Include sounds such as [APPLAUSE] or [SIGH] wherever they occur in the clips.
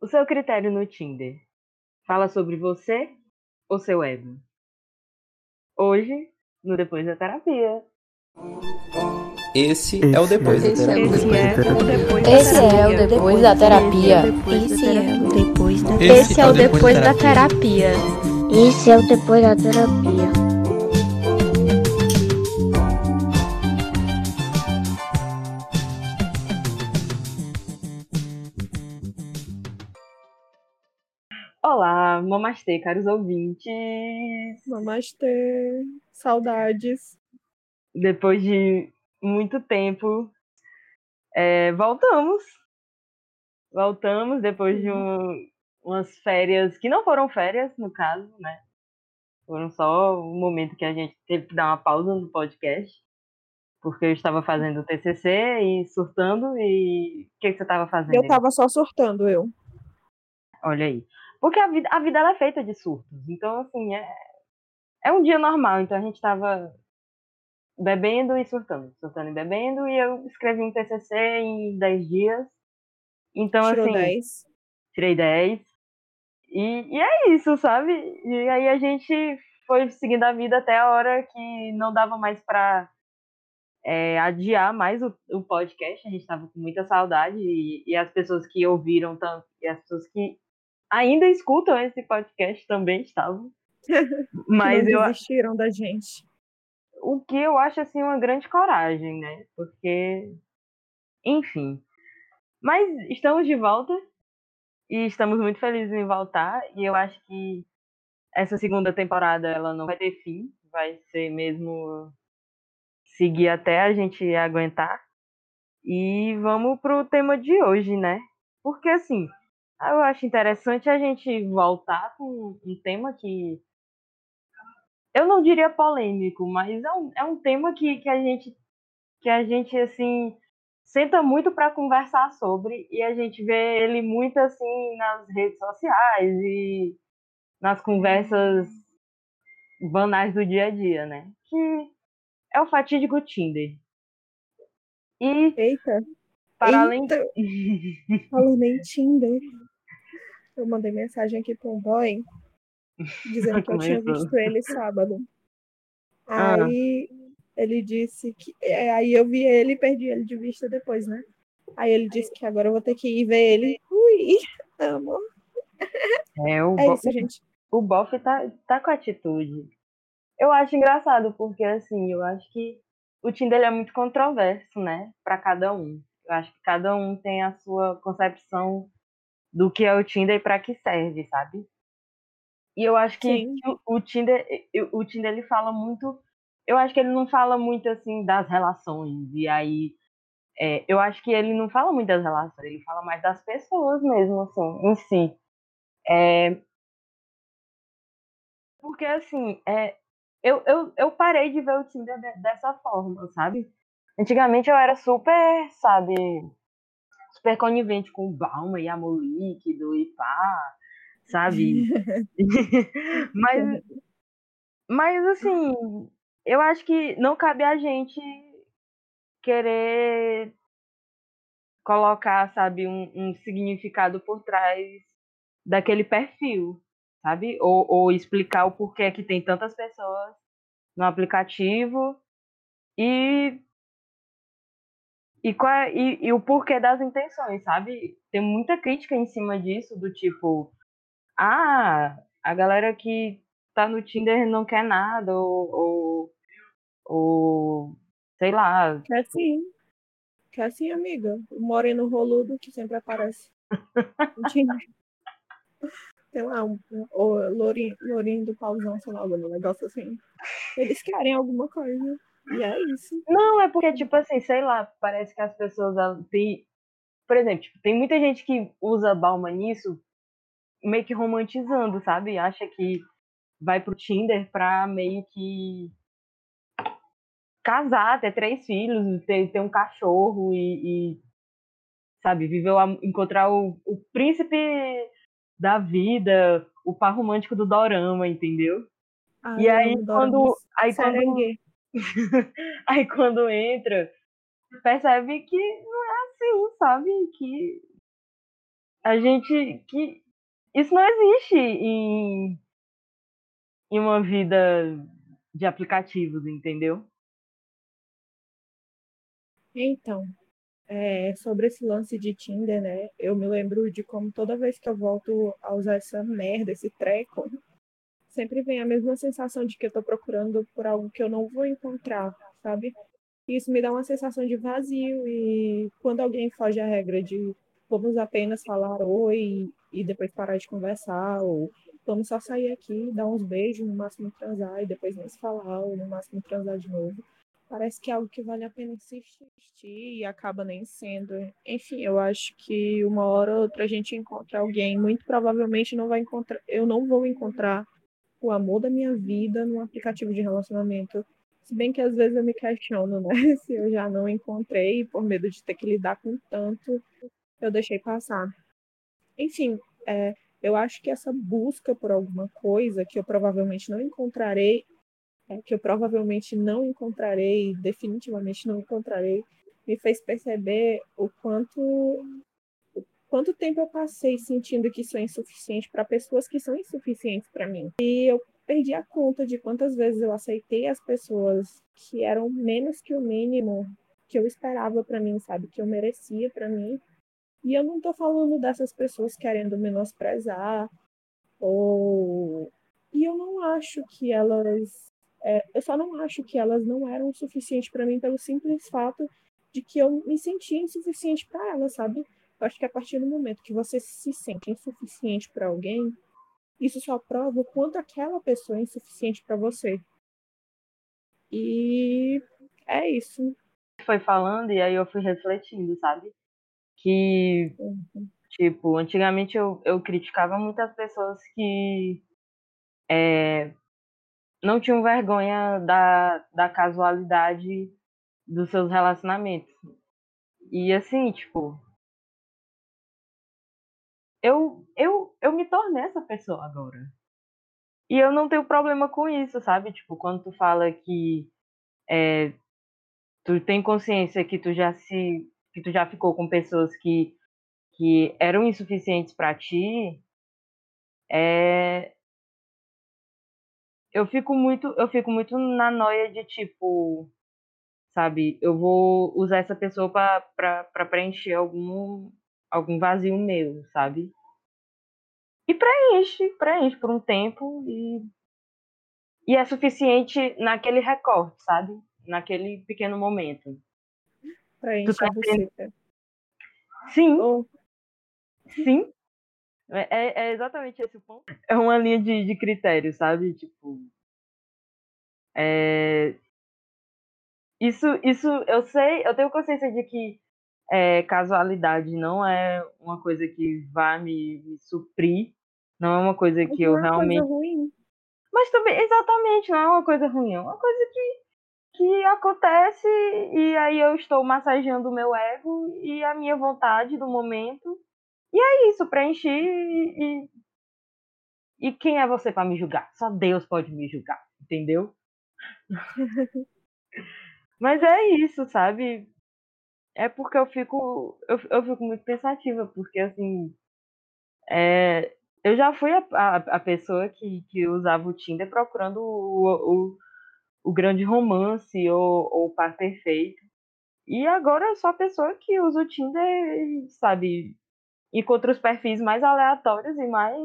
O seu critério no Tinder fala sobre você ou seu ego? Hoje, no Depois da Terapia. Esse, é o depois da Esse é terapia. o depois da terapia. Esse é o depois da Esse é o depois da terapia. terapia. Esse é o depois da terapia. Esse é o depois da terapia. Mamastê, caros ouvintes. Namastê. Saudades. Depois de muito tempo, é, voltamos. Voltamos depois de um- umas férias que não foram férias, no caso, né? Foram só um momento que a gente teve que dar uma pausa no podcast, porque eu estava fazendo o TCC e surtando. E o que, que você estava fazendo? Eu aí? tava só surtando, eu. Olha aí. Porque a vida, a vida é feita de surtos. Então, assim, é, é um dia normal. Então a gente tava bebendo e surtando. Surtando e bebendo. E eu escrevi um TCC em 10 dias. Então, Tirou assim, 10. tirei 10. E, e é isso, sabe? E aí a gente foi seguindo a vida até a hora que não dava mais pra é, adiar mais o, o podcast. A gente tava com muita saudade. E, e as pessoas que ouviram tanto, e as pessoas que ainda escutam esse podcast também estavam. [LAUGHS] Mas eu, não desistiram da gente. o que eu acho assim uma grande coragem, né? Porque, enfim. Mas estamos de volta e estamos muito felizes em voltar e eu acho que essa segunda temporada ela não vai ter fim, vai ser mesmo seguir até a gente aguentar. E vamos pro tema de hoje, né? Porque assim, eu acho interessante a gente voltar com um tema que eu não diria polêmico, mas é um, é um tema que, que a gente que a gente assim senta muito para conversar sobre e a gente vê ele muito assim nas redes sociais e nas conversas banais do dia a dia, né? Que é o fatídico Tinder. E Eita, para além Eita. [LAUGHS] falando em Tinder. Eu mandei mensagem aqui pro um boy dizendo [LAUGHS] que eu tinha visto ele sábado. Ah. Aí ele disse que. é, Aí eu vi ele e perdi ele de vista depois, né? Aí ele disse que agora eu vou ter que ir ver ele. Ui, amor. é o, É isso, gente. o Boff tá, tá com atitude. Eu acho engraçado, porque assim, eu acho que o Tinder é muito controverso, né? Para cada um. Eu acho que cada um tem a sua concepção do que é o Tinder e para que serve, sabe? E eu acho que o, o Tinder, o Tinder ele fala muito, eu acho que ele não fala muito assim das relações. E aí é, eu acho que ele não fala muito das relações, ele fala mais das pessoas mesmo, assim, em si. É, porque assim, é, eu, eu, eu parei de ver o Tinder de- dessa forma, sabe? Antigamente eu era super, sabe, super conivente com o Balma e amor líquido e pá, sabe? [LAUGHS] [LAUGHS] mas, mas assim, eu acho que não cabe a gente querer colocar, sabe, um, um significado por trás daquele perfil, sabe? Ou, ou explicar o porquê que tem tantas pessoas no aplicativo e e, qual é- e, e o porquê das intenções, sabe? Tem muita crítica em cima disso, do tipo, ah, a galera que tá no Tinder não quer nada, ou, ou, ou sei lá, Que assim. Que assim, amiga. O moreno roludo que sempre aparece. [LAUGHS] Sei lá, um, um, o lourinho, lourinho do pauzão, sei lá, algum negócio assim. Eles querem alguma coisa. E é isso. Não, é porque, tipo assim, sei lá, parece que as pessoas têm. Por exemplo, tipo, tem muita gente que usa Balma nisso meio que romantizando, sabe? Acha que vai pro Tinder pra meio que casar, ter três filhos, ter, ter um cachorro e, e, sabe, viver encontrar o, o príncipe da vida, o par romântico do dorama, entendeu? E aí quando, aí quando. [LAUGHS] Aí quando entra, percebe que não é assim, sabe? Que a gente que isso não existe em, em uma vida de aplicativos, entendeu? Então, é, sobre esse lance de Tinder, né? Eu me lembro de como toda vez que eu volto a usar essa merda, esse treco, sempre vem a mesma sensação de que eu tô procurando por algo que eu não vou encontrar, sabe? Isso me dá uma sensação de vazio e quando alguém foge à regra de vamos apenas falar oi e depois parar de conversar, ou vamos só sair aqui, dar uns beijos, no máximo transar e depois nem se falar, ou no máximo transar de novo parece que é algo que vale a pena insistir e acaba nem sendo. Enfim, eu acho que uma hora ou outra a gente encontra alguém, muito provavelmente não vai encontrar, eu não vou encontrar o amor da minha vida num aplicativo de relacionamento. Se bem que às vezes eu me questiono, né? [LAUGHS] Se eu já não encontrei, por medo de ter que lidar com tanto, eu deixei passar. Enfim, é, eu acho que essa busca por alguma coisa que eu provavelmente não encontrarei é, que eu provavelmente não encontrarei, definitivamente não encontrarei, me fez perceber o quanto quanto tempo eu passei sentindo que é insuficiente para pessoas que são insuficientes para mim. E eu perdi a conta de quantas vezes eu aceitei as pessoas que eram menos que o mínimo que eu esperava para mim, sabe, que eu merecia para mim. E eu não estou falando dessas pessoas querendo menosprezar ou e eu não acho que elas é, eu só não acho que elas não eram o suficiente para mim pelo simples fato de que eu me sentia insuficiente para elas, sabe? Eu acho que a partir do momento que você se sente insuficiente para alguém, isso só prova o quanto aquela pessoa é insuficiente para você. E é isso. Foi falando e aí eu fui refletindo, sabe? Que, uhum. tipo, antigamente eu, eu criticava muitas pessoas que é, não tinham vergonha da, da casualidade dos seus relacionamentos. E assim, tipo, eu, eu, eu me tornei essa pessoa agora. E eu não tenho problema com isso, sabe? Tipo, quando tu fala que é, tu tem consciência que tu já se que tu já ficou com pessoas que que eram insuficientes para ti, é, eu fico muito, eu fico muito na noia de tipo, sabe, eu vou usar essa pessoa para preencher algum algum vazio meu, sabe? E preenche, preenche por um tempo e e é suficiente naquele recorte, sabe? Naquele pequeno momento. Preenche tá a. Sim. Oh. Sim. É, é, é exatamente esse o ponto. É uma linha de, de critério, sabe? Tipo. É... Isso, isso, eu sei, eu tenho consciência de que é, casualidade não é uma coisa que vai me, me suprir, não é uma coisa que eu é realmente. Ruim. Mas também, exatamente, não é uma coisa ruim, é uma coisa que, que acontece e aí eu estou massageando o meu ego e a minha vontade do momento e é isso, preenchi e, e quem é você para me julgar? Só Deus pode me julgar, entendeu? [LAUGHS] Mas é isso, sabe? É porque eu fico, eu, eu fico muito pensativa, porque assim, é, eu já fui a, a, a, pessoa que, que usava o Tinder procurando o, o, o grande romance ou, ou o par perfeito. E agora eu sou a pessoa que usa o Tinder, sabe, encontra os perfis mais aleatórios e mais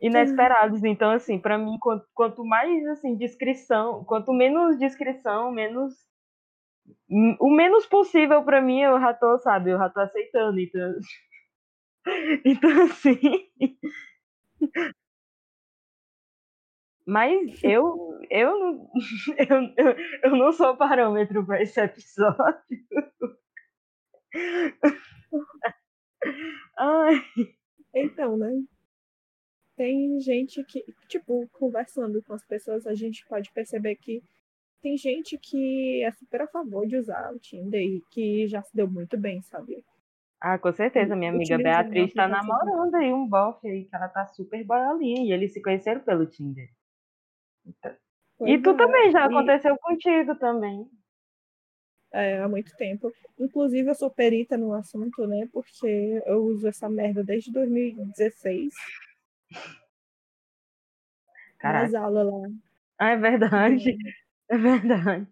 inesperados. Então, assim, para mim, quanto, quanto, mais assim descrição, quanto menos descrição, menos o menos possível para mim, eu já tô, sabe, eu já tô aceitando. Então, [LAUGHS] então assim. Mas eu, eu, [LAUGHS] eu, eu, eu não sou parâmetro para esse episódio. [LAUGHS] Ai. Então, né? Tem gente que, tipo, conversando com as pessoas, a gente pode perceber que tem gente que é super a favor de usar o Tinder e que já se deu muito bem, sabe? Ah, com certeza. Minha amiga Beatriz tá namorando aí um bofe aí, que ela tá super boiolinha. E eles se conheceram pelo Tinder. Então... E tu é. também, já e... aconteceu contigo também. é, há muito tempo. Inclusive, eu sou perita no assunto, né? Porque eu uso essa merda desde 2016. Caraca. Nas aulas lá. Ah, é verdade. É verdade.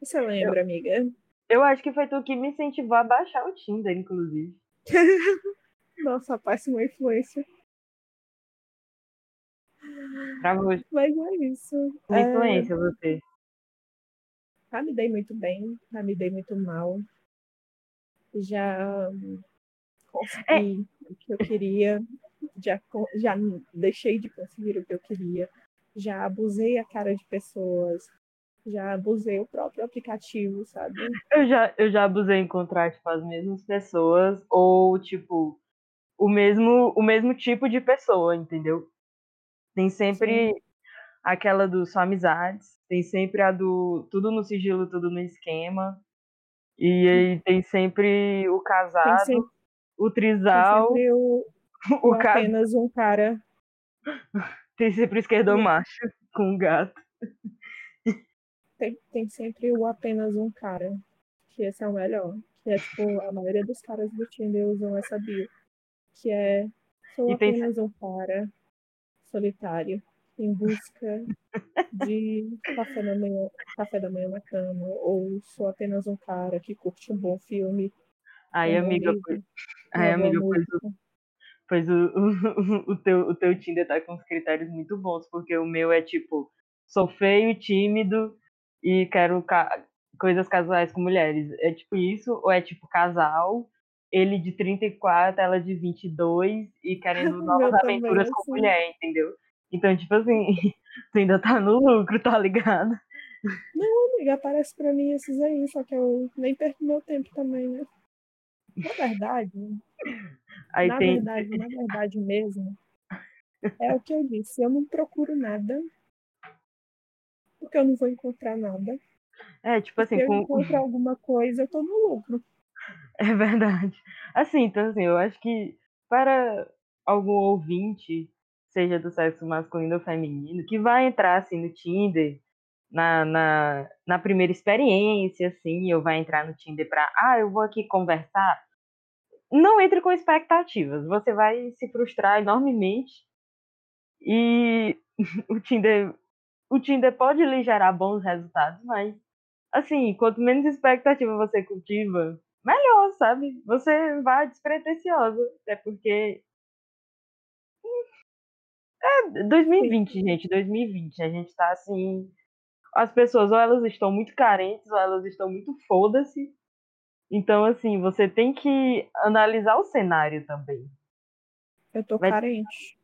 Você lembra, amiga? Eu acho que foi tu que me incentivou a baixar o Tinder, inclusive. [LAUGHS] Nossa, péssima influência. Pra você. Mas é isso. Uma É, influência, você. já me dei muito bem, já me dei muito mal. Já consegui o que eu queria, já, já deixei de conseguir o que eu queria, já abusei a cara de pessoas, já abusei o próprio aplicativo, sabe? Eu já, eu já abusei em encontrar, tipo, as mesmas pessoas, ou, tipo, o mesmo, o mesmo tipo de pessoa, entendeu? Tem sempre aquela do só amizades, tem sempre a do tudo no sigilo, tudo no esquema. E aí tem sempre o Tem casado, sempre, o tem trisal, sempre o, [LAUGHS] o o ca... apenas um cara. [LAUGHS] tem sempre o esquerdo macho com um gato. Tem, tem sempre o apenas um cara. Que esse é o melhor. Que é tipo, a maioria dos caras do Tinder usam essa bio. Que é sou E tem apenas um cara solitário em busca de café da manhã, café da manhã na cama. Ou sou apenas um cara que curte um bom filme. Aí, amiga, livro, pois, amiga, pois, pois o, o, [LAUGHS] o, teu, o teu Tinder tá com uns critérios muito bons, porque o meu é tipo, sou feio, tímido e quero ca- coisas casuais com mulheres. É tipo isso, ou é tipo casal, ele de 34, ela de 22 e querendo [LAUGHS] novas também, aventuras com assim. mulher, entendeu? Então, tipo assim, [LAUGHS] tu ainda tá no lucro, tá ligado? Amiga, aparece pra mim esses aí, só que eu nem perco meu tempo também, né? Na verdade, Aí na tem, verdade, na verdade mesmo, é o que eu disse. Eu não procuro nada, porque eu não vou encontrar nada. é tipo Se assim, eu com, encontro alguma coisa, eu tô no lucro. [LAUGHS] É verdade. Assim, então assim, eu acho que para algum ouvinte, seja do sexo masculino ou feminino, que vai entrar assim no Tinder, na, na, na primeira experiência, assim, ou vai entrar no Tinder para, ah, eu vou aqui conversar, não entre com expectativas. Você vai se frustrar enormemente e [LAUGHS] o Tinder, o Tinder pode lhe gerar bons resultados, mas assim, quanto menos expectativa você cultiva, melhor, sabe? Você vai despretensiosa. É porque. É 2020, gente, 2020. A gente tá assim. As pessoas, ou elas estão muito carentes, ou elas estão muito foda-se. Então, assim, você tem que analisar o cenário também. Eu tô Vai- carente.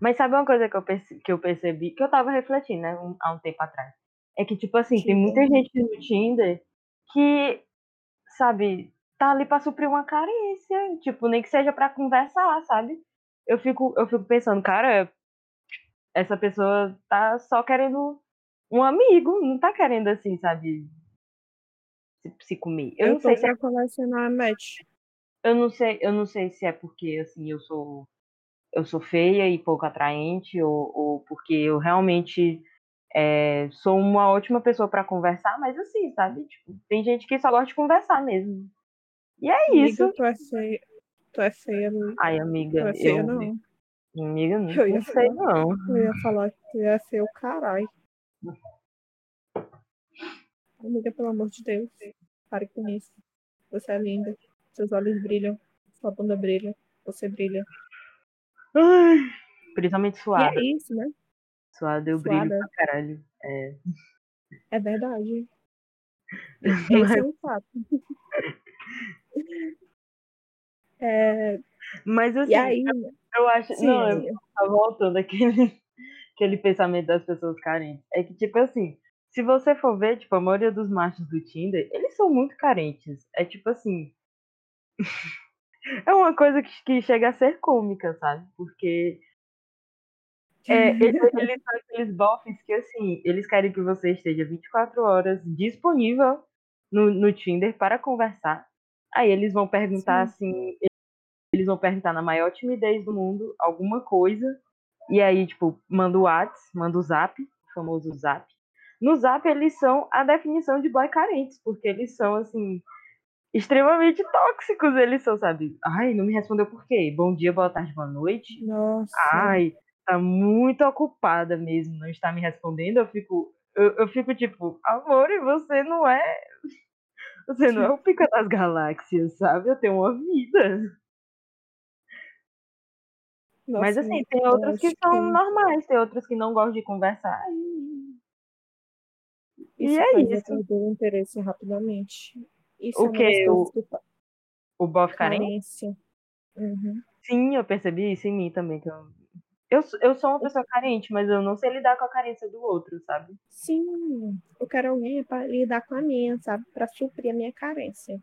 Mas sabe uma coisa que eu, perce- que eu percebi, que eu tava refletindo, né, um- há um tempo atrás? É que, tipo assim, tem Diga. muita gente no Tinder que, sabe, tá ali pra suprir uma carência. Tipo, nem que seja pra conversar, sabe? Eu fico, eu fico pensando, cara, essa pessoa tá só querendo um amigo, não tá querendo, assim, sabe, se, se comer. Eu, Eu, não sei se é, colecionar match. eu não sei, eu não sei se é porque, assim, eu sou eu sou feia e pouco atraente, ou, ou porque eu realmente é, sou uma ótima pessoa pra conversar, mas assim, sabe? Tipo, tem gente que só gosta de conversar mesmo. E é Amiga, isso. tu é feia. Tu é feia, Lu. Ai, Tu amiga, é feia, eu. não. Amiga, não, Eu ia não sei falar. não. Eu ia falar que tu é feio, caralho. Amiga, pelo amor de Deus. Pare com isso. Você é linda. Seus olhos brilham. Sua bunda brilha. Você brilha. Ai, principalmente E suada. é isso, né? Suada eu brilho pra caralho. É. É verdade. [LAUGHS] Esse é um fato. [LAUGHS] É, Mas assim, e aí, eu acho. sim, não, eu tá voltando aquele, [LAUGHS] aquele pensamento das pessoas carentes. É que, tipo assim, se você for ver, tipo, a maioria dos machos do Tinder, eles são muito carentes. É tipo assim. É uma coisa que, que chega a ser cômica, sabe? Porque é, eles, eles são aqueles bofs que, assim, eles querem que você esteja 24 horas disponível no, no Tinder para conversar. Aí eles vão perguntar, assim, eles vão perguntar na maior timidez do mundo alguma coisa. E aí, tipo, manda o WhatsApp, manda o Zap, o famoso Zap. no Zap eles são a definição de boy carentes, porque eles são, assim, extremamente tóxicos, eles são, sabe? Ai, não me respondeu por quê? Bom dia, boa tarde, boa noite. Nossa. Ai, tá muito ocupada mesmo, não está me respondendo. Eu fico, eu, eu fico tipo, amor, e você não é. Você não é o pica das galáxias, sabe? Eu tenho uma vida. Nossa, Mas assim, tem eu outros que são que normais, tem outros que não gostam de conversar. E, e Isso é faz eu isso. o interesse rapidamente. Isso O é O- que fa- O bofe carente? Uhum. Sim, eu percebi isso em mim também. Que eu... Eu, sou- eu sou uma pessoa carente, mas eu não sei lidar com a carência do outro, sabe? Sim, eu quero alguém para lidar com a minha, sabe? Para suprir a minha carência.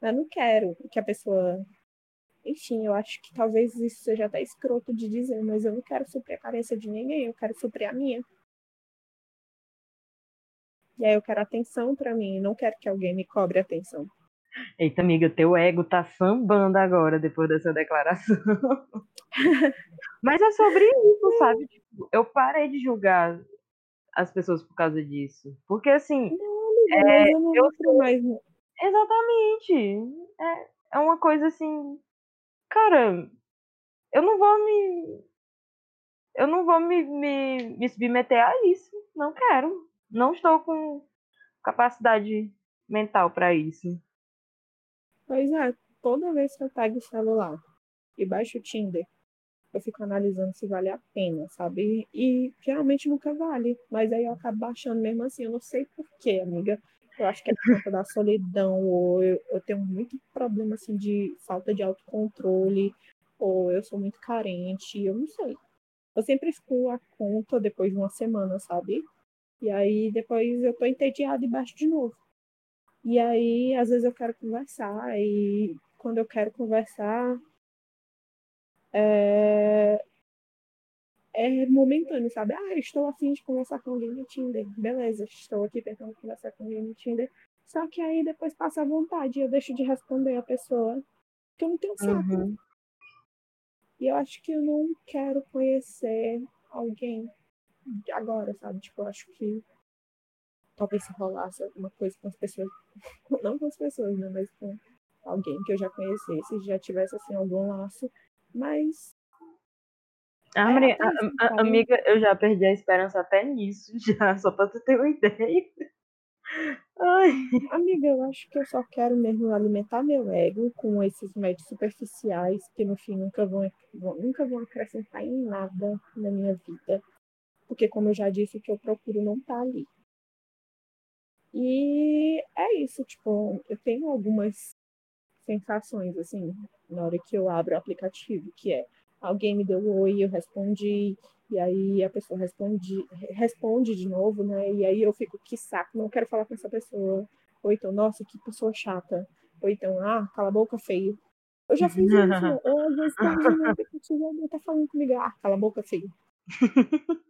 Eu não quero que a pessoa. Enfim, eu acho que talvez isso seja até escroto de dizer, mas eu não quero suprir a carência de ninguém, eu quero suprir a minha. E aí eu quero atenção para mim, não quero que alguém me cobre atenção. Eita, amiga, teu ego tá sambando agora depois dessa declaração. [LAUGHS] Mas é sobre isso, sabe? Tipo, eu parei de julgar as pessoas por causa disso. Porque, assim, mas eu não eu nutro mais. exatamente. É, é uma coisa assim. Cara, eu não vou me. Eu não vou me, me, me submeter a isso. Não quero. Não estou com capacidade mental pra isso. Pois é, toda vez que eu pego o celular e baixo o Tinder, eu fico analisando se vale a pena, sabe? E geralmente nunca vale, mas aí eu acabo baixando mesmo assim. Eu não sei por quê, amiga. Eu acho que é por conta da solidão, ou eu, eu tenho muito problema assim de falta de autocontrole, ou eu sou muito carente, eu não sei. Eu sempre excluo a conta depois de uma semana, sabe? E aí depois eu tô entediada e baixo de novo. E aí, às vezes eu quero conversar, e quando eu quero conversar, é, é momentâneo, sabe? Ah, estou afim de conversar com alguém no Tinder. Beleza, estou aqui tentando conversar com alguém no Tinder. Só que aí depois passa a vontade e eu deixo de responder a pessoa, porque eu não tenho saco. Uhum. E eu acho que eu não quero conhecer alguém agora, sabe? Tipo, eu acho que talvez se rolasse alguma coisa com as pessoas, [LAUGHS] não com as pessoas, né? Mas com alguém que eu já conhecesse, já tivesse assim algum laço. Mas Ah, É, Maria, até a- a- amiga, eu já perdi a esperança até nisso, [LAUGHS] já, só pra tu ter uma ideia. Ai, Amiga, eu acho que eu só quero mesmo alimentar meu ego com esses médios superficiais que no fim nunca vão- nunca vão acrescentar em nada na minha vida. Porque, como eu já disse, o que eu procuro não tá ali. E é isso, tipo, eu tenho algumas sensações, assim, na hora que eu abro o aplicativo, que é alguém me deu oi, eu respondi, e aí a pessoa responde, responde de novo, né? E aí eu fico, que saco, não quero falar com essa pessoa. Ou então, nossa, que pessoa chata. Ou então, ah, cala a boca, feio. Eu já fiz isso? [LAUGHS] Ou às vezes tá falando comigo, ah, cala a boca, feio. [LAUGHS]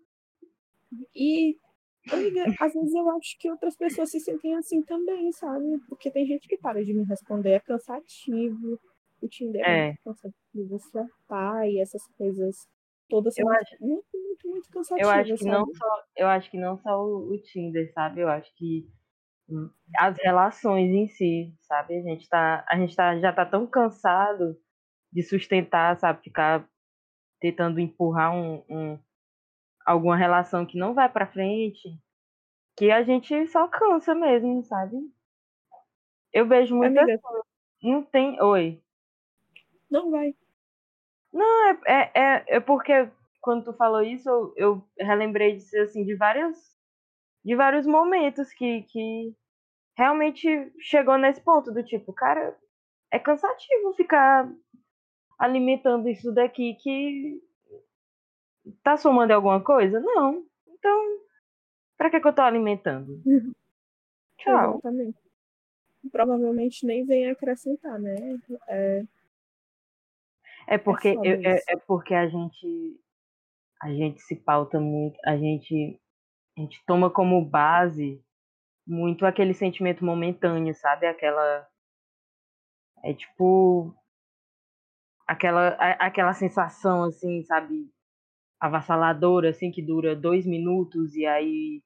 E, amiga, às vezes eu acho que outras pessoas se sentem assim também, sabe? Porque tem gente que para de me responder, é cansativo. O Tinder é, É. muito cansativo, flertar e essas coisas todas são Eu muito, muito, muito, muito eu cansativas, acho que não só, eu acho que não só o, o Tinder, sabe? Eu acho que hum, as relações em si, sabe? A gente tá, a gente tá, já tá tão cansado de sustentar, sabe? Ficar tentando empurrar um, um- alguma relação que não vai pra frente, que a gente só cansa mesmo, sabe? Eu vejo muitas Amiga, não tem, oi. não vai. É, é, é, é porque quando tu falou isso, eu, eu relembrei de, assim, de vários, de vários momentos que, que realmente chegou nesse ponto do tipo, cara, é cansativo ficar alimentando isso daqui que tá somando alguma coisa? Não. Então, pra que, que eu tô alimentando? [LAUGHS] Tchau. Exatamente. Provavelmente nem vem acrescentar, né? É, É porque, eu- é, isso. é porque a gente a gente se pauta muito, a gente a gente toma como base muito aquele sentimento momentâneo, sabe? Aquela é tipo aquela a- aquela sensação assim, sabe? Avassaladora assim que dura dois minutos e aí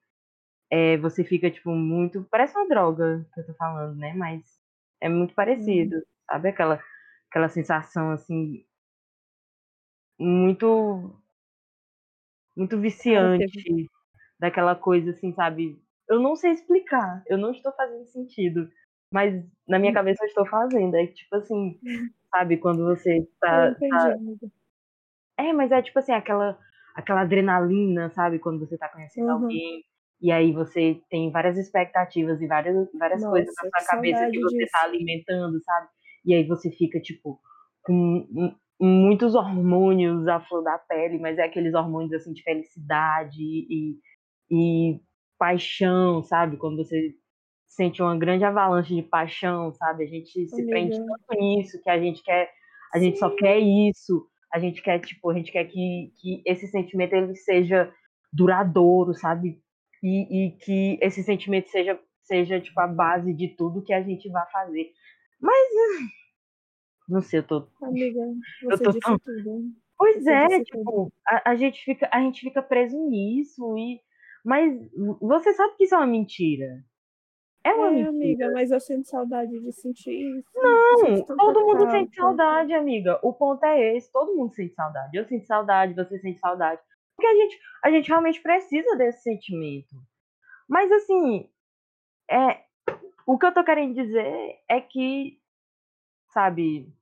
é, você fica, tipo, muito. Parece uma droga que eu tô falando, né? Mas é muito parecido, sabe? Aquela, aquela sensação, assim. Muito. Muito viciante. Daquela coisa, assim, sabe? Eu não sei explicar. Eu não estou fazendo sentido. Mas na minha cabeça eu estou fazendo. É tipo assim, sabe? Quando você tá. entendi, tá-. É, mas é tipo assim, aquela, aquela adrenalina, sabe? Quando você tá conhecendo Uhum. alguém. E aí você tem várias expectativas e várias, várias coisas na Nossa, sua cabeça que você tá disso. alimentando, sabe? E aí você fica, tipo, com muitos hormônios à flor da pele, mas é aqueles hormônios, assim, de felicidade e, e paixão, sabe? Quando você sente uma grande avalanche de paixão, sabe? A gente se prende Amiga. tanto nisso que a gente quer, a gente só quer isso, a gente quer, tipo, a gente quer que, que esse sentimento ele seja duradouro, sabe? E, e que esse sentimento seja, seja, tipo, a base de tudo que a gente vai fazer. Mas, [LAUGHS] não sei, eu tô... Amiga, [LAUGHS] Eu tô tão... tudo. Pois Você é, tipo, a, a gente fica, a gente fica preso nisso e... Mas você sabe que isso é uma mentira. É uma É, mentira. amiga, mas eu sinto saudade de sentir isso. Não, todo mundo sente saudade, amiga. O ponto é esse, todo mundo sente saudade. Eu sinto saudade, você sente saudade. Porque a gente, a gente realmente precisa desse sentimento. Mas assim, é, o que eu tô querendo dizer é que, sabe,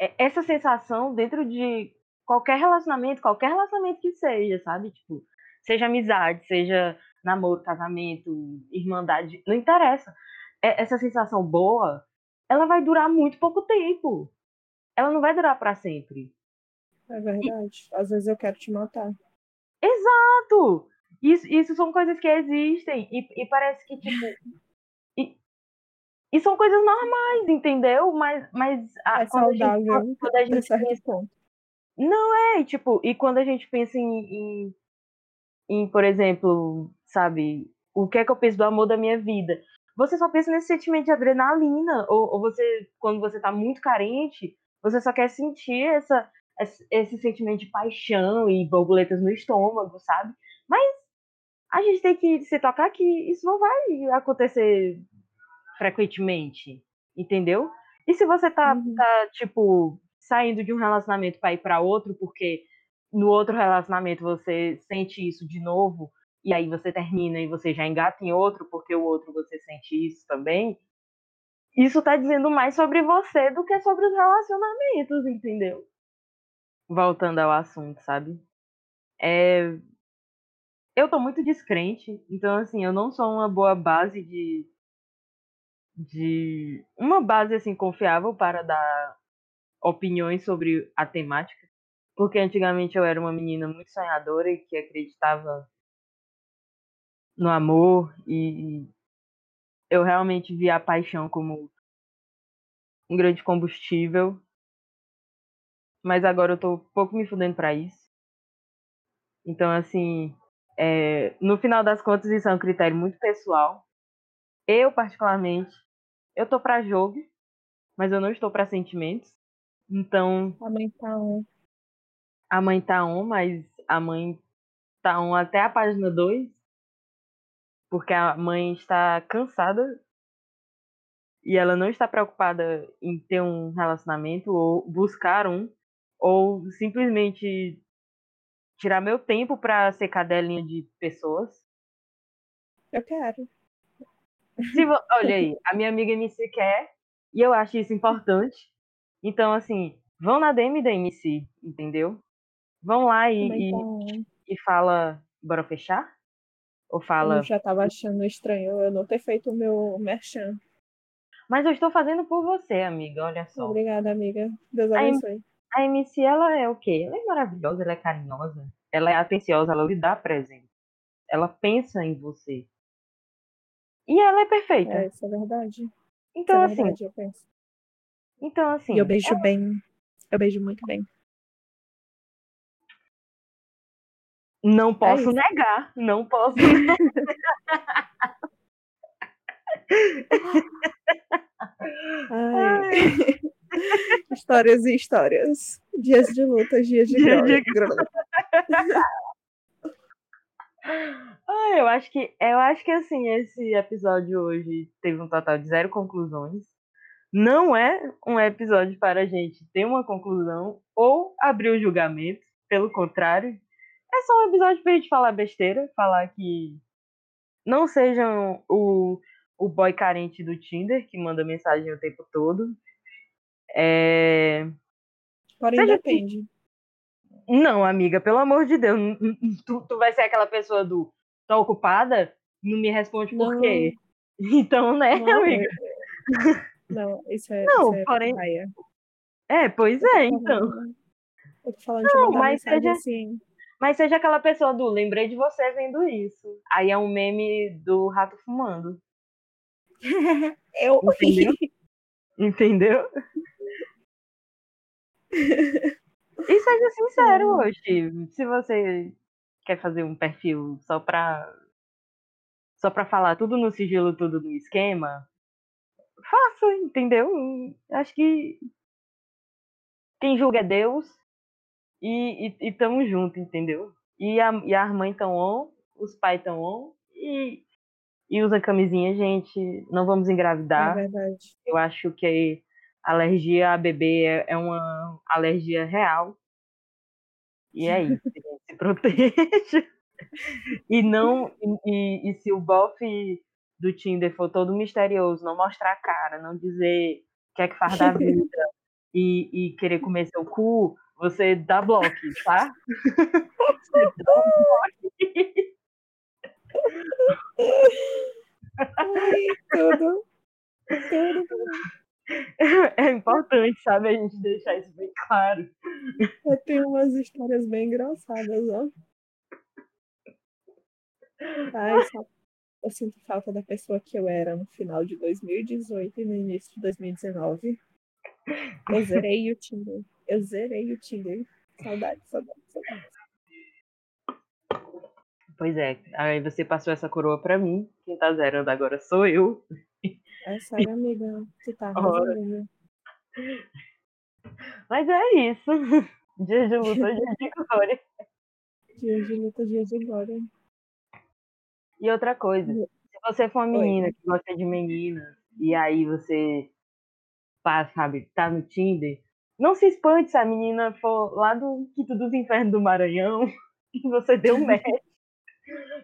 é- essa sensação dentro de qualquer relacionamento, qualquer relacionamento que seja, sabe? Tipo, seja amizade, seja namoro, casamento, irmandade, não interessa. É- Essa sensação boa, ela vai durar muito pouco tempo. Ela não vai durar pra sempre. É verdade. Às vezes eu quero te matar. Exato! Isso, isso são coisas que existem e, e parece que, tipo. E, e são coisas normais, entendeu? Mas, mas a- É quando, a gente, saudável quando a gente certo pensa ponto. É, tipo, e quando a gente pensa em, em, em, por exemplo, sabe, o que é que eu penso do amor da minha vida? Você só pensa nesse sentimento de adrenalina, ou, ou você, quando você tá muito carente, você só quer sentir essa, esse, sentimento de paixão e borboletas no estômago, sabe? Mas a gente tem que se tocar que isso não vai acontecer frequentemente, entendeu? E se você tá, Uhum. tá tipo, saindo de um relacionamento para ir para outro, porque no outro relacionamento você sente isso de novo, e aí você termina e você já engata em outro, porque o outro você sente isso também, isso tá dizendo mais sobre você do que sobre os relacionamentos, entendeu? Voltando ao assunto, sabe? É... Eu tô muito descrente, então assim, eu não sou uma boa base de de uma base assim confiável para dar opiniões sobre a temática, porque antigamente eu era uma menina muito sonhadora e que acreditava no amor e eu realmente via a paixão como um grande combustível. Mas agora eu tô pouco me fudendo pra isso. Então, assim, é, no final das contas, isso é um critério muito pessoal. Eu, particularmente, eu tô pra jogo, mas eu não estou pra sentimentos. Então, A mãe tá on. a mãe tá on, mas a mãe tá on até a página 2, porque a mãe está cansada e ela não está preocupada em ter um relacionamento ou buscar um, ou simplesmente tirar meu tempo pra ser cadelinha de pessoas. Eu quero. Se vo- [LAUGHS] Olha aí, a minha amiga MC quer, e eu acho isso importante. Então, assim, vão na DM da MC, entendeu? Vão lá e, e, e fala, bora fechar? Ou fala, Eu já tava achando estranho eu não ter feito o meu merchan. mas eu estou fazendo por você, amiga, olha só. Obrigada, amiga. Deus abençoe. A MC, ela é o quê? Ela é maravilhosa, ela é carinhosa, ela é atenciosa, ela lhe dá presente. Ela pensa em você. E ela é perfeita. É, isso é verdade. Isso então, é assim, verdade, eu penso. então, assim, E eu beijo bem. Eu beijo muito bem. Não posso isso. negar, não posso. Ai. histórias e histórias. Dias de luta, dias de Dia glória. de glória. Ah, eu acho que eu acho que assim, esse episódio hoje teve um total de zero conclusões. Não é um episódio para a gente ter uma conclusão ou abrir o julgamento. Pelo contrário, é só um episódio pra gente falar besteira, falar que não sejam o, o boy carente do Tinder que manda mensagem o tempo todo. É... Porém, Seja- depende. Não, amiga, pelo amor de Deus, tu, tu vai ser aquela pessoa do tá ocupada? Não me responde por Não. quê? [LAUGHS] Então, né, Não, amiga? é- Não, isso é. Não, isso é porém-. É, pois é, então. Eu tô falando de Não, mandar mas mensagem seja- assim. Mas seja aquela pessoa do lembrei de você vendo isso. Aí é um meme do rato fumando. Eu. [LAUGHS] Entendeu? Entendeu? [LAUGHS] E seja sincero hoje. Se você quer fazer um perfil só pra. Só pra falar tudo no sigilo, tudo no esquema, faça, entendeu? Acho que quem julga é Deus e, e, e tamo junto, entendeu? E a, e as mães tão on, os pais tão on e, e usa camisinha, gente. Não vamos É engravidar. verdade. Eu acho que alergia a bebê é, é uma alergia real. E é isso, [LAUGHS] se proteja. E não. E, e se o bofe do Tinder for todo misterioso, não mostrar a cara, não dizer o que é que faz da [LAUGHS] vida e, e querer comer seu cu, você dá bloco, tá? Você dá bloco. Ai, tudo. Tudo. É importante, sabe, a gente deixar isso bem claro. Eu tenho umas histórias bem engraçadas, ó. Ai, só- eu sinto falta da pessoa que eu era no final de 2018 e no início de 2019. Eu zerei o Tinder. Eu zerei o Tinder. Saudade, saudade, saudade. Pois é, aí você passou essa coroa pra mim. Quem tá zerando agora sou eu. É sério, amiga. Tu tá arrasando. Mas é isso. Dia de luta, dia de glória. Dia de luta, dia de glória. E outra coisa, se você for uma Oi. menina que gosta de meninas, e aí você pá, sabe, tá no Tinder, não se espante se a menina for lá do Quinto dos Infernos do Maranhão [LAUGHS] e você deu um match.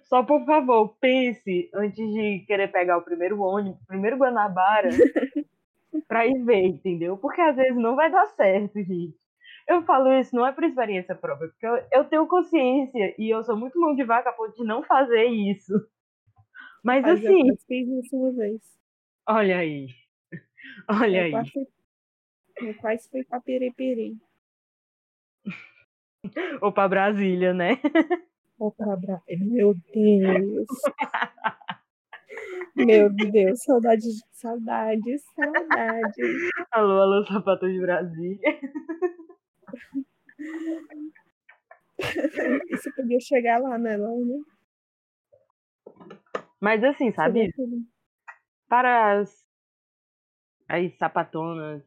Só por favor, pense antes de querer pegar o primeiro ônibus, o primeiro Guanabara, [LAUGHS] pra ir ver, entendeu? Porque às vezes não vai dar certo, gente. Eu falo isso não é por experiência própria, porque eu, eu tenho consciência e eu sou muito mão de vaca a ponto de não fazer isso. Mas assim, eu fiz isso uma vez. olha aí. Olha Eu aí. fui, eu quase fui pra Piripiri. [LAUGHS] Ou pra Brasília, né? Ou pra Bra... Meu Deus. Meu Deus, saudade, saudade, saudade. Alô, alô, sapato de Brasília. [LAUGHS] Isso podia chegar lá, né, Laura? Mas assim, sabe? Para as, as sapatonas,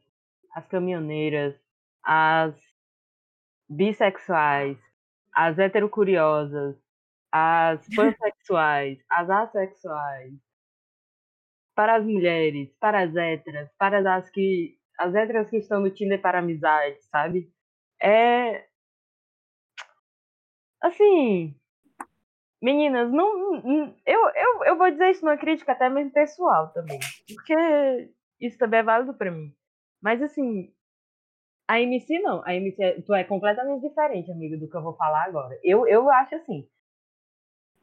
as caminhoneiras, as bissexuais, as heterocuriosas, as [LAUGHS] pansexuais, as assexuais, para as mulheres, para as héteras, para as que as héteras que estão no Tinder para amizade, sabe? É assim, meninas, não, não- eu, eu, eu vou dizer isso numa crítica até mesmo pessoal também, porque isso também é válido pra mim. Mas assim, a MC não, a MC é- tu é completamente diferente, amiga, do que eu vou falar agora. Eu, eu acho assim.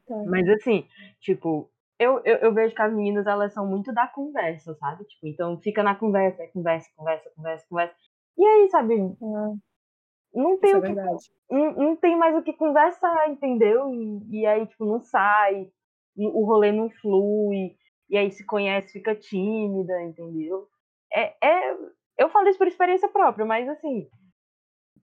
Tá. Mas assim, tipo, eu, eu, eu vejo que as meninas, elas são muito da conversa, sabe? Tipo, então fica na conversa, é conversa, conversa, conversa, conversa. E aí, sabe, Ah, não tem isso é o que não, não tem mais o que conversar, entendeu? E, e aí, tipo, não sai, o rolê não flui, e aí se conhece, fica tímida, entendeu? É, é, eu falo isso por experiência própria, mas assim,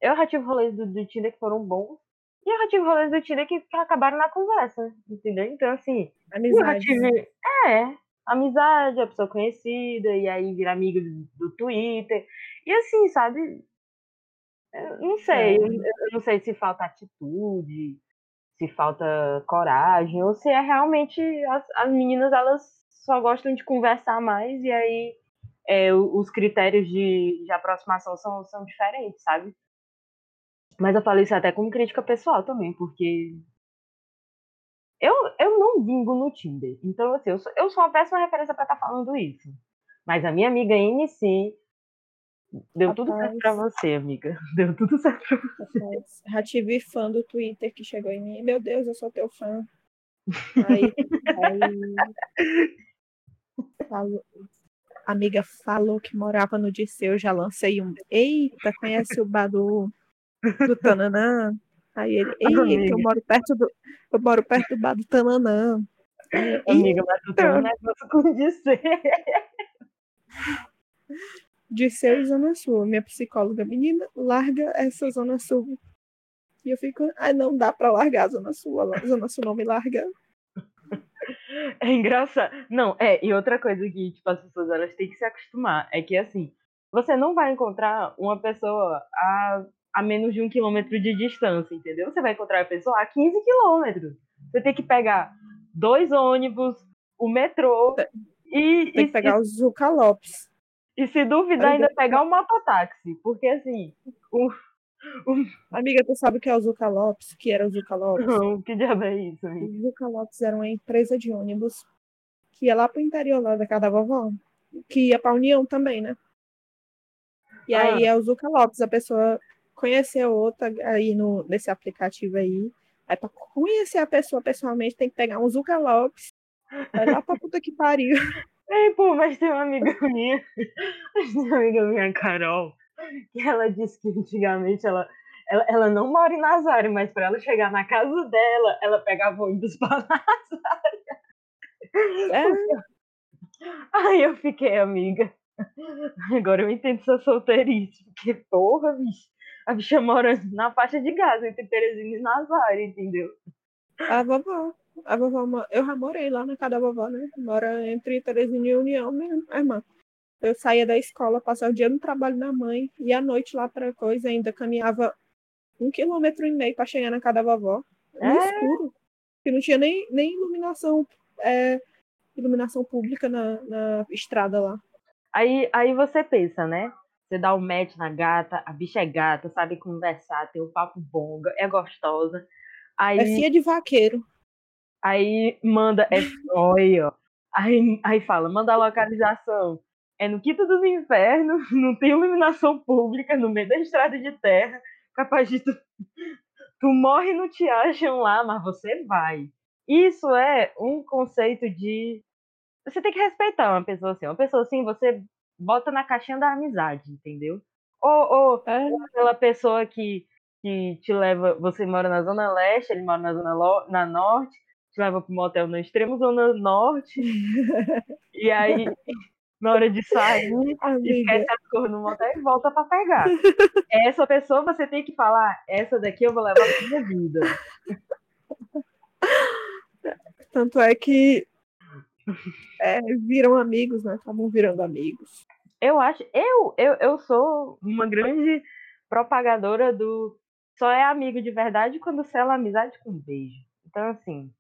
eu já tive rolês do, do Tinder que foram bons, e eu já tive rolês do Tinder que, acabaram na conversa, entendeu? Então, assim, Amizade. tive. É, amizade, a pessoa conhecida, e aí vira amigo do, do Twitter. E assim, sabe? Eu não sei, É. eu, eu não sei se falta atitude, se falta coragem, ou se é realmente as, as meninas elas só gostam de conversar mais e aí é, os critérios de, de aproximação são, são diferentes, sabe? Mas eu falei isso até como crítica pessoal também, porque eu, eu não vingo no Tinder. Então, assim, eu sou, eu sou uma péssima referência para estar tá falando isso. Mas a minha amiga MC deu Rapaz. tudo certo pra você, amiga. [LAUGHS] Deu tudo certo pra você. Rapaz, já tive fã do Twitter que chegou em mim. Meu Deus, eu sou teu fã. Aí, aí [LAUGHS] falou, amiga falou que morava no Disseu, já lancei um. Eita, conhece o Badu do Tananã? Aí ele, ei, que eu moro perto do. Eu moro perto do bar do Tananã. Amiga, mas um negócio com Disseu. Disseu e Zona Sul. Minha psicóloga, menina, larga essa Zona Sul. E eu fico, ai, não dá pra largar a Zona Sul. A Zona Sul não me larga. É engraçado. Não, é, e outra coisa que, tipo, as pessoas elas têm que se acostumar é que, assim, você não vai encontrar uma pessoa a, a menos de um quilômetro de distância, entendeu? Você vai encontrar a pessoa a 15 quilômetros. Você tem que pegar dois ônibus, o metrô e. Tem e, que pegar e, o Zuca Lopes. E se duvidar, ainda pegar o mototáxi. Porque, assim, o, Amiga, tu sabe o que é o Zuca Lopes? Que era o Zuca Lopes? Não, que diabo é isso? Amiga? O Zuca Lopes era uma empresa de ônibus que ia lá pro interior lá da casa da vovó. Que ia pra União também, né? E ah. aí é o Zuca Lopes, a pessoa conheceu outra aí no, nesse aplicativo aí. Aí pra conhecer a pessoa pessoalmente tem que pegar um Zuca Lopes. Vai lá pra puta que pariu. [LAUGHS] Ei, pô, mas tem uma amiga minha, [LAUGHS] tem uma amiga minha, Carol, que ela disse que antigamente ela, ela, ela não mora em Nazaré, mas para ela chegar na casa dela, ela pegava ônibus [LAUGHS] para Nazaré. É. Aí eu fiquei, amiga. Agora eu entendo sua solteirice, porque, porra, bicho, a bicha mora na faixa de Gaza, entre Teresina e Nazaré, entendeu? A vovó. A vovó, eu já morei lá na casa da vovó, né? Mora entre Teresina e União mesmo, irmã. Eu saía da escola, passava o dia no trabalho da mãe, e à noite lá para coisa, ainda caminhava um quilômetro e meio para chegar na casa da vovó, no é. escuro. Que não tinha nem, nem iluminação, é, iluminação pública na, na estrada lá. Aí, aí você pensa, né? Você dá o um match na gata, a bicha é gata, sabe conversar, tem um papo bom, é gostosa. Aí, é filha de vaqueiro. Aí manda, é olha, aí, aí fala, manda a localização. É no quinto dos infernos, [LAUGHS] não tem iluminação pública, no meio da estrada de terra, capaz de tu, [LAUGHS] tu morre e não te acham lá, mas você vai. Isso é um conceito de. Você tem que respeitar uma pessoa assim. Uma pessoa assim, você bota na caixinha da amizade, entendeu? Ou, ou é. aquela pessoa que, que te leva. Você mora na Zona Leste, ele mora na Zona lo, na Norte, te leva para um motel na extrema Zona Norte. [LAUGHS] e aí, na hora de sair, [LAUGHS] Amiga. esquece as cores no motel e volta para pegar. [LAUGHS] essa pessoa você tem que falar, essa daqui eu vou levar pra minha vida. [LAUGHS] Tanto é que é, viram amigos, né? Estavam virando amigos. Eu acho, eu, eu, eu sou uma grande propagadora do só é amigo de verdade quando sela amizade com beijo. Então, assim,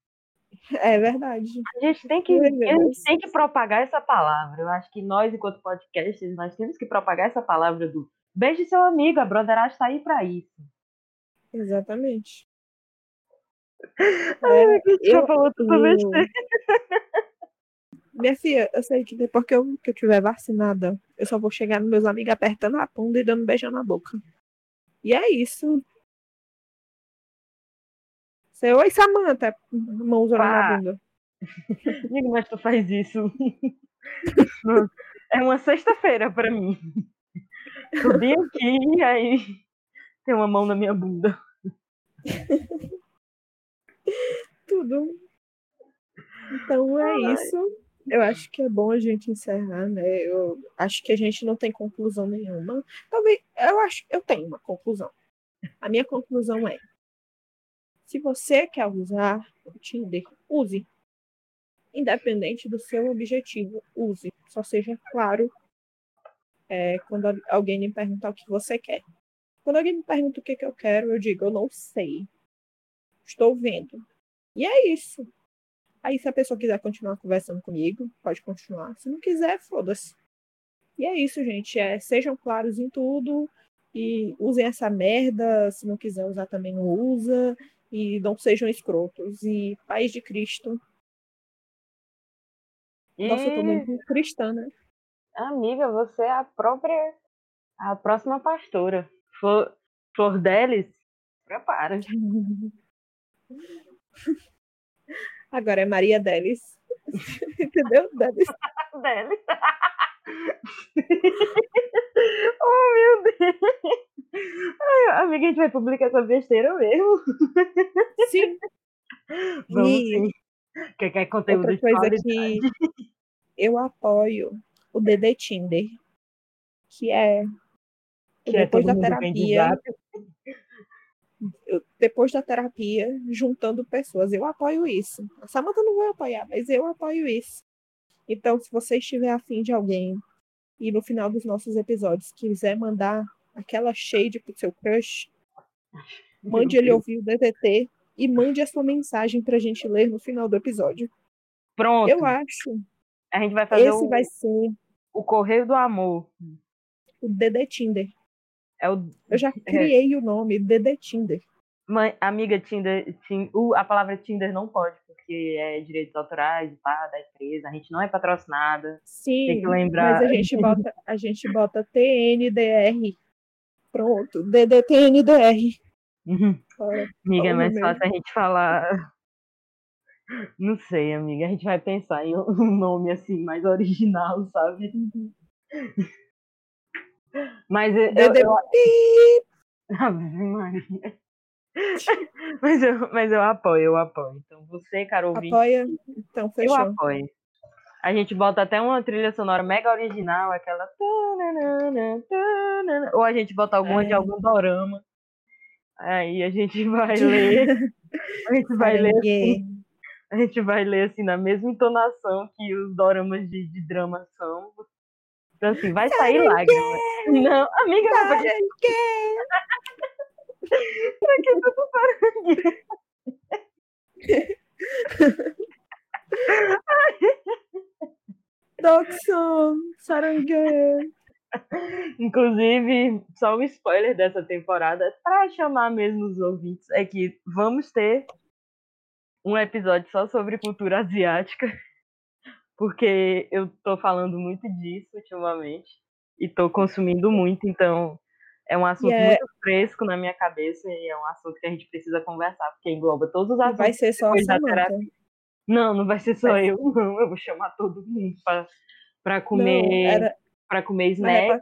é verdade. A gente tem que, a gente tem que propagar essa palavra. Eu acho que nós, enquanto podcasters, nós temos que propagar essa palavra do beijo seu amigo, a brotheragem está aí para isso. Exatamente. Ai, é, eu, falou tudo eu... Minha filha, eu sei que depois que eu, que eu tiver vacinada, eu só vou chegar nos meus amigos apertando a bunda e dando beijo na boca. E é isso. Você, oi, Samanta, mãos na bunda. Amigo, mas tu faz isso. [LAUGHS] é uma sexta-feira pra mim. Subi aqui e aí tem uma mão na minha bunda. [LAUGHS] Tudo. Então é Ai. isso. Eu acho que é bom a gente encerrar, né? Eu acho que a gente não tem conclusão nenhuma. Talvez eu acho, eu tenho uma conclusão. A minha conclusão é se você quer usar o Tinder, use. Independente do seu objetivo, use. Só seja claro é, quando alguém me perguntar o que você quer. Quando alguém me pergunta o que, que eu quero, eu digo, eu não sei. estou vendo. E é isso. Aí, se a pessoa quiser continuar conversando comigo, pode continuar. Se não quiser, foda-se. E é isso, gente. É, sejam claros em tudo. E usem essa merda. Se não quiser usar, também não usa. E não sejam escrotos. E paz de Cristo. E, Nossa, eu tô muito cristã, né? amiga, você é a própria, a próxima pastora. Flor, Flor Delis, prepara. [LAUGHS] Agora é Maria Delis. [LAUGHS] Entendeu? Delis. [LAUGHS] Delis. [LAUGHS] oh, meu Deus. Ai, amiga, a gente vai publicar essa besteira mesmo. Sim. [LAUGHS] Vamos E- sim. Que quer conteúdo Outra coisa que [LAUGHS] eu apoio o DD Tinder, que é Que é depois todo da terapia, eu- depois da terapia, juntando pessoas. Eu apoio isso. A Samanta não vai apoiar, mas eu apoio isso. Então, se você estiver afim de alguém e no final dos nossos episódios quiser mandar aquela shade pro seu crush, mande ele ouvir o DTT e mande a sua mensagem pra gente ler no final do episódio. Pronto. Eu acho. A gente vai fazer Esse o, vai ser o Correio do Amor. o DD Tinder. É o Eu já criei o nome DD Tinder. Mãe, amiga Tinder, Tin- o- a palavra Tinder não pode, porque é direitos autorais, pá, da empresa, a gente não é patrocinada. Sim, Tem que lembrar. mas a gente [LAUGHS] bota, a gente bota TNDR. Pronto, DDTNDR. [LAUGHS] Ora, amiga, é mais mesmo. fácil a gente falar. Não sei, amiga, a gente vai pensar em um [LAUGHS] nome assim mais original, sabe? Mas eu, eu, eu-. Ave Maria. [LAUGHS] mas, eu, mas eu apoio, eu apoio. Então você, cara ouvinte, Apoia? Então, Eu fechou. apoio. A gente bota até uma trilha sonora mega original, aquela. Ou a gente bota alguma de É. algum dorama. Aí a gente [LAUGHS] vai [LAUGHS] ler. A gente vai ler, Caranguê. a gente vai ler assim na mesma entonação que os doramas de, de drama são. Então assim, vai sair lágrima. Não, amiga, não Caranguê. Pra que tô parando? Doxon. Saranguê. Inclusive, só um spoiler dessa temporada, para chamar mesmo os ouvintes, é que vamos ter um episódio só sobre cultura asiática, porque eu tô falando muito disso ultimamente e tô consumindo muito, então é um assunto E é- muito fresco na minha cabeça e é um assunto que a gente precisa conversar, porque engloba todos os assuntos. vai ser só a terapia. Não, não vai ser só Vai eu, [LAUGHS] não. Eu vou chamar todo mundo para Não, comer, era, comer snacks pra-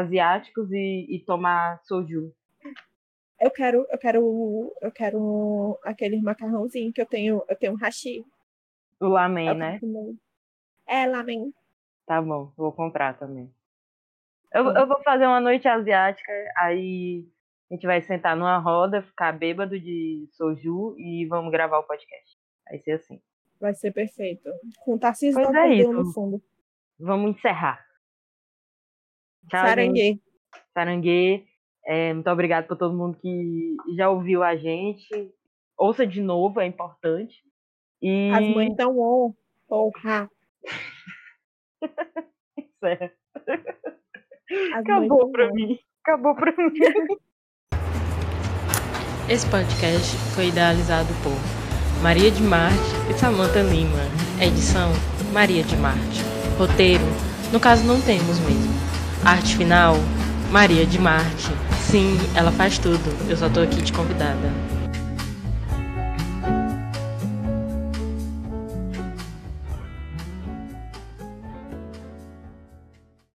asiáticos e, e tomar soju. eu quero, eu quero, eu quero aquele macarrãozinho que eu tenho, eu tenho um hashi. O lamen, né? comer. É, lamen. Tá bom, vou comprar também. Eu, Tá. eu vou fazer uma noite asiática, aí a gente vai sentar numa roda, ficar bêbado de soju e vamos gravar o podcast. Vai ser assim. Vai ser perfeito. Com Tarcísio Pois do é isso. no fundo. Vamos encerrar. Tchau, gente. Saranguê. Saranguê. É, muito obrigado por todo mundo que já ouviu a gente. Ouça de novo, é importante. E As mães estão on. Porra. [LAUGHS] encerra. [LAUGHS] As Acabou pra mim. Acabou pra mim. [LAUGHS] Esse podcast foi idealizado por Maria de Marte e Samantha Lima. Edição Maria de Marte. Roteiro, no caso não temos mesmo. Arte final, Maria de Marte. Sim, ela faz tudo. Eu só tô aqui de convidada.